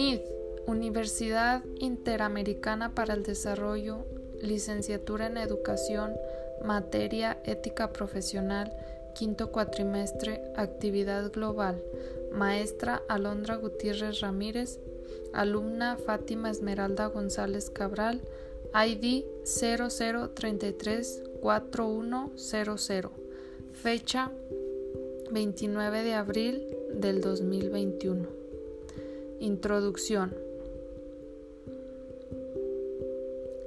UNID, Universidad Interamericana para el Desarrollo, licenciatura en Educación, materia Ética Profesional, quinto cuatrimestre, actividad global, maestra Alondra Gutiérrez Ramírez, alumna Fátima Esmeralda González Cabral, ID 00334100, fecha 29 de abril del 2021. Introducción.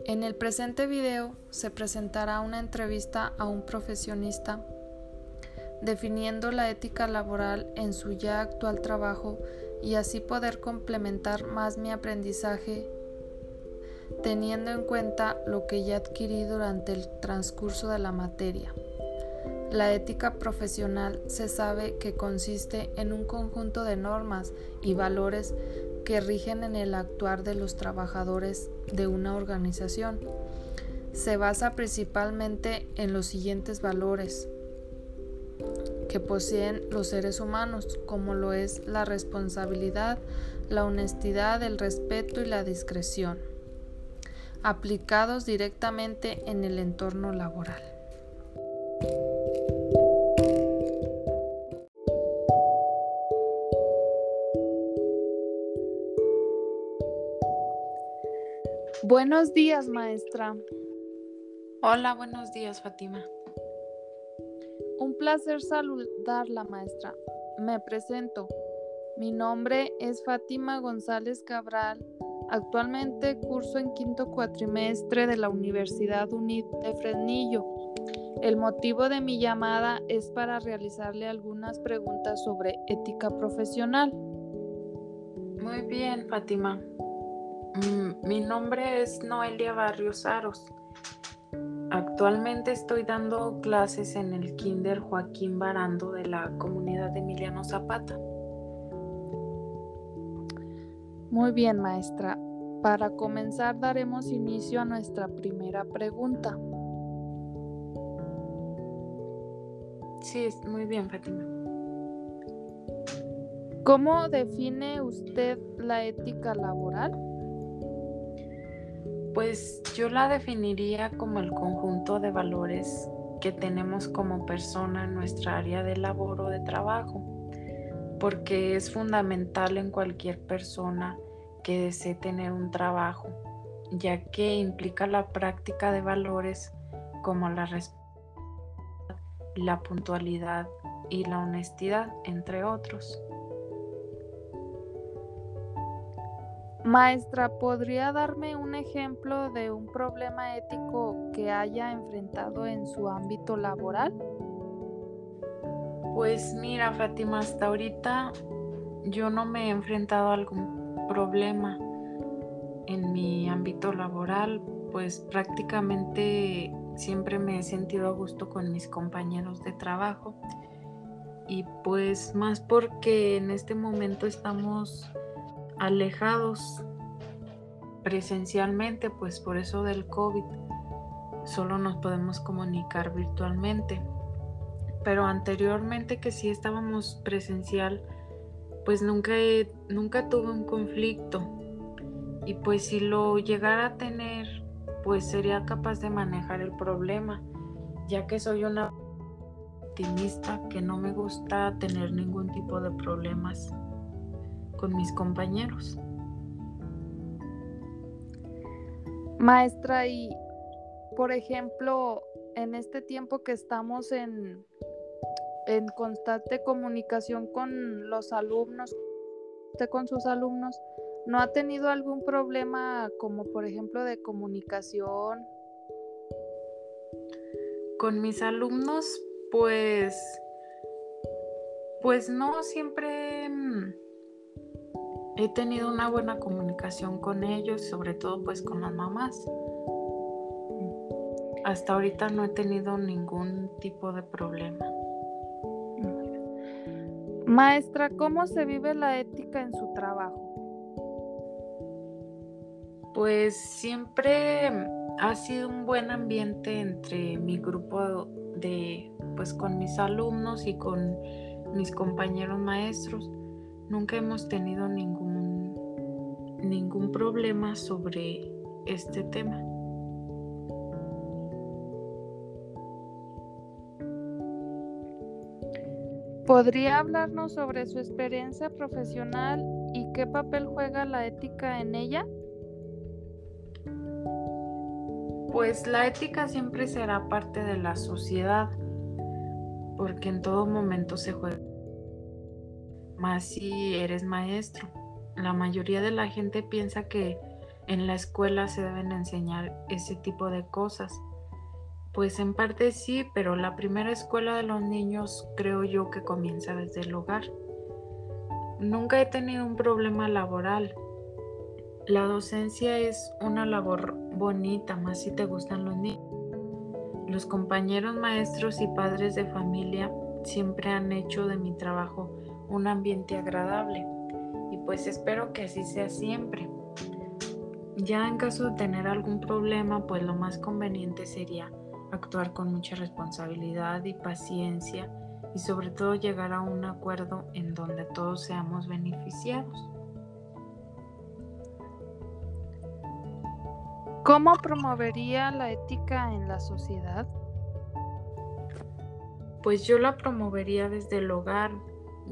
En el presente video se presentará una entrevista a un profesionista definiendo la ética laboral en su ya actual trabajo y así poder complementar más mi aprendizaje teniendo en cuenta lo que ya adquirí durante el transcurso de la materia. La ética profesional se sabe que consiste en un conjunto de normas y valores que rigen en el actuar de los trabajadores de una organización. Se basa principalmente en los siguientes valores que poseen los seres humanos, como lo es la responsabilidad, la honestidad, el respeto y la discreción aplicados directamente en el entorno laboral. Buenos días, maestra. Hola, buenos días, Fátima. Un placer saludarla, maestra. Me presento. Mi nombre es Fátima González Cabral Actualmente curso en quinto cuatrimestre de la Universidad UNID de Fresnillo. El motivo de mi llamada es para realizarle algunas preguntas sobre ética profesional. Muy bien, Fátima. Mm, mi nombre es Noelia Barrios Aros. Actualmente estoy dando clases en el Kinder Joaquín Barando de la comunidad de Emiliano Zapata. Muy bien, maestra. Para comenzar daremos inicio a nuestra primera pregunta. Sí, muy bien, Fátima. ¿Cómo define usted la ética laboral? Pues yo la definiría como el conjunto de valores que tenemos como persona en nuestra área de labor o de trabajo porque es fundamental en cualquier persona que desee tener un trabajo, ya que implica la práctica de valores como la la puntualidad y la honestidad, entre otros. Maestra, ¿podría darme un ejemplo de un problema ético que haya enfrentado en su ámbito laboral? Pues mira, Fátima, hasta ahorita yo no me he enfrentado a algún problema en mi ámbito laboral, pues prácticamente siempre me he sentido a gusto con mis compañeros de trabajo y pues más porque en este momento estamos alejados presencialmente, pues por eso del COVID solo nos podemos comunicar virtualmente pero anteriormente que sí estábamos presencial, pues nunca, nunca tuve un conflicto. Y pues si lo llegara a tener, pues sería capaz de manejar el problema, ya que soy una optimista que no me gusta tener ningún tipo de problemas con mis compañeros. Maestra, y por ejemplo, en este tiempo que estamos en, en constante comunicación con los alumnos, usted con sus alumnos, ¿no ha tenido algún problema como por ejemplo de comunicación? Con mis alumnos, pues, pues no, siempre mm, he tenido una buena comunicación con ellos, sobre todo pues con las mamás. Hasta ahorita no he tenido ningún tipo de problema. Maestra, ¿cómo se vive la ética en su trabajo? Pues siempre ha sido un buen ambiente entre mi grupo de, pues con mis alumnos y con mis compañeros maestros. Nunca hemos tenido ningún ningún problema sobre este tema. ¿Podría hablarnos sobre su experiencia profesional y qué papel juega la ética en ella? Pues la ética siempre será parte de la sociedad, porque en todo momento se juega. Más si eres maestro. La mayoría de la gente piensa que en la escuela se deben enseñar ese tipo de cosas pues en parte sí, pero la primera escuela de los niños creo yo que comienza desde el hogar. Nunca he tenido un problema laboral. La docencia es una labor bonita, más si te gustan los niños. Los compañeros maestros y padres de familia siempre han hecho de mi trabajo un ambiente agradable y pues espero que así sea siempre. Ya en caso de tener algún problema, pues lo más conveniente sería actuar con mucha responsabilidad y paciencia y sobre todo llegar a un acuerdo en donde todos seamos beneficiados. ¿Cómo promovería la ética en la sociedad? Pues yo la promovería desde el hogar,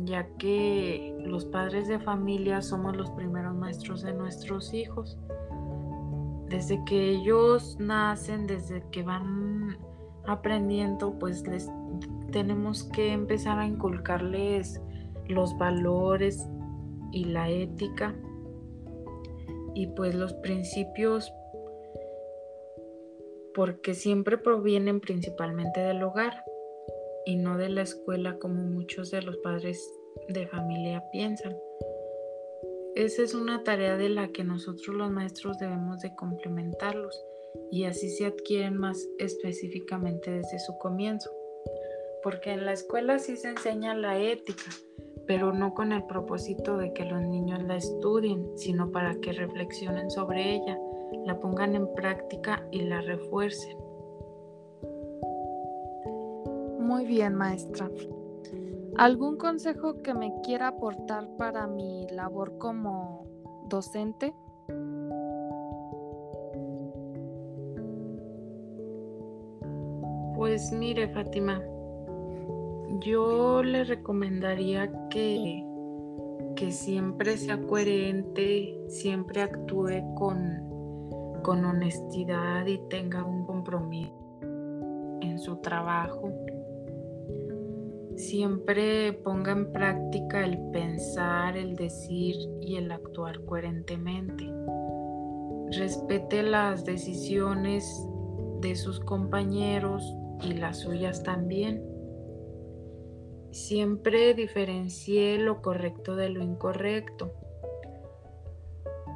ya que los padres de familia somos los primeros maestros de nuestros hijos. Desde que ellos nacen, desde que van aprendiendo, pues les tenemos que empezar a inculcarles los valores y la ética. Y pues los principios porque siempre provienen principalmente del hogar y no de la escuela como muchos de los padres de familia piensan. Esa es una tarea de la que nosotros los maestros debemos de complementarlos y así se adquieren más específicamente desde su comienzo. Porque en la escuela sí se enseña la ética, pero no con el propósito de que los niños la estudien, sino para que reflexionen sobre ella, la pongan en práctica y la refuercen. Muy bien, maestra. ¿Algún consejo que me quiera aportar para mi labor como docente? Pues mire, Fátima, yo le recomendaría que, que siempre sea coherente, siempre actúe con, con honestidad y tenga un compromiso en su trabajo Siempre ponga en práctica el pensar, el decir y el actuar coherentemente. Respete las decisiones de sus compañeros y las suyas también. Siempre diferencie lo correcto de lo incorrecto.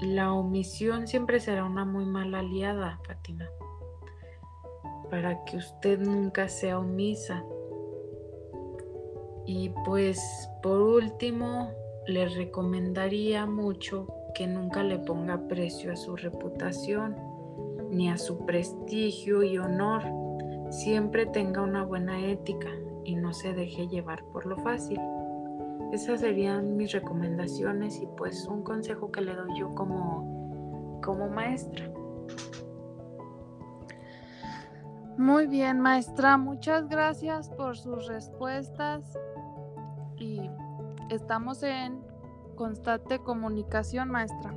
La omisión siempre será una muy mala aliada, Fátima, para que usted nunca sea omisa y pues por último, le recomendaría mucho que nunca le ponga precio a su reputación ni a su prestigio y honor. Siempre tenga una buena ética y no se deje llevar por lo fácil. Esas serían mis recomendaciones y pues un consejo que le doy yo como, como maestra. Muy bien, maestra. Muchas gracias por sus respuestas estamos en constante comunicación, maestra.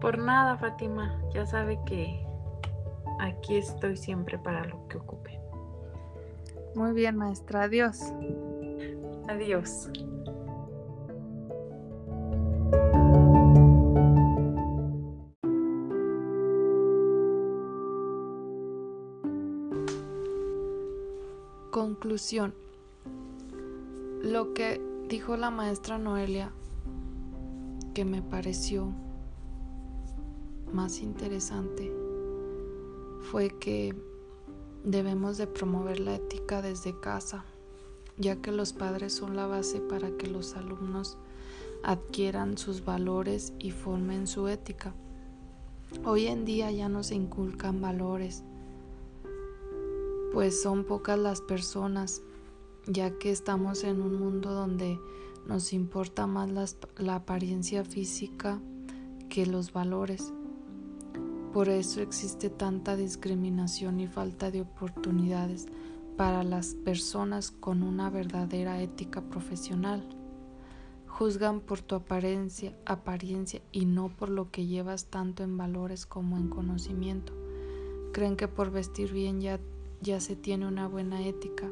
Por nada, Fátima. Ya sabe que aquí estoy siempre para lo que ocupe. Muy bien, maestra. Adiós. Adiós. Conclusión. Lo que dijo la maestra Noelia, que me pareció más interesante, fue que debemos de promover la ética desde casa, ya que los padres son la base para que los alumnos adquieran sus valores y formen su ética. Hoy en día ya no se inculcan valores, pues son pocas las personas ya que estamos en un mundo donde nos importa más la apariencia física que los valores. Por eso existe tanta discriminación y falta de oportunidades para las personas con una verdadera ética profesional. Juzgan por tu apariencia, apariencia y no por lo que llevas tanto en valores como en conocimiento. Creen que por vestir bien ya, ya se tiene una buena ética.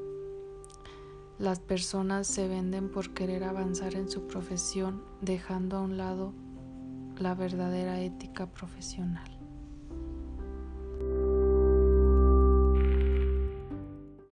Las personas se venden por querer avanzar en su profesión, dejando a un lado la verdadera ética profesional.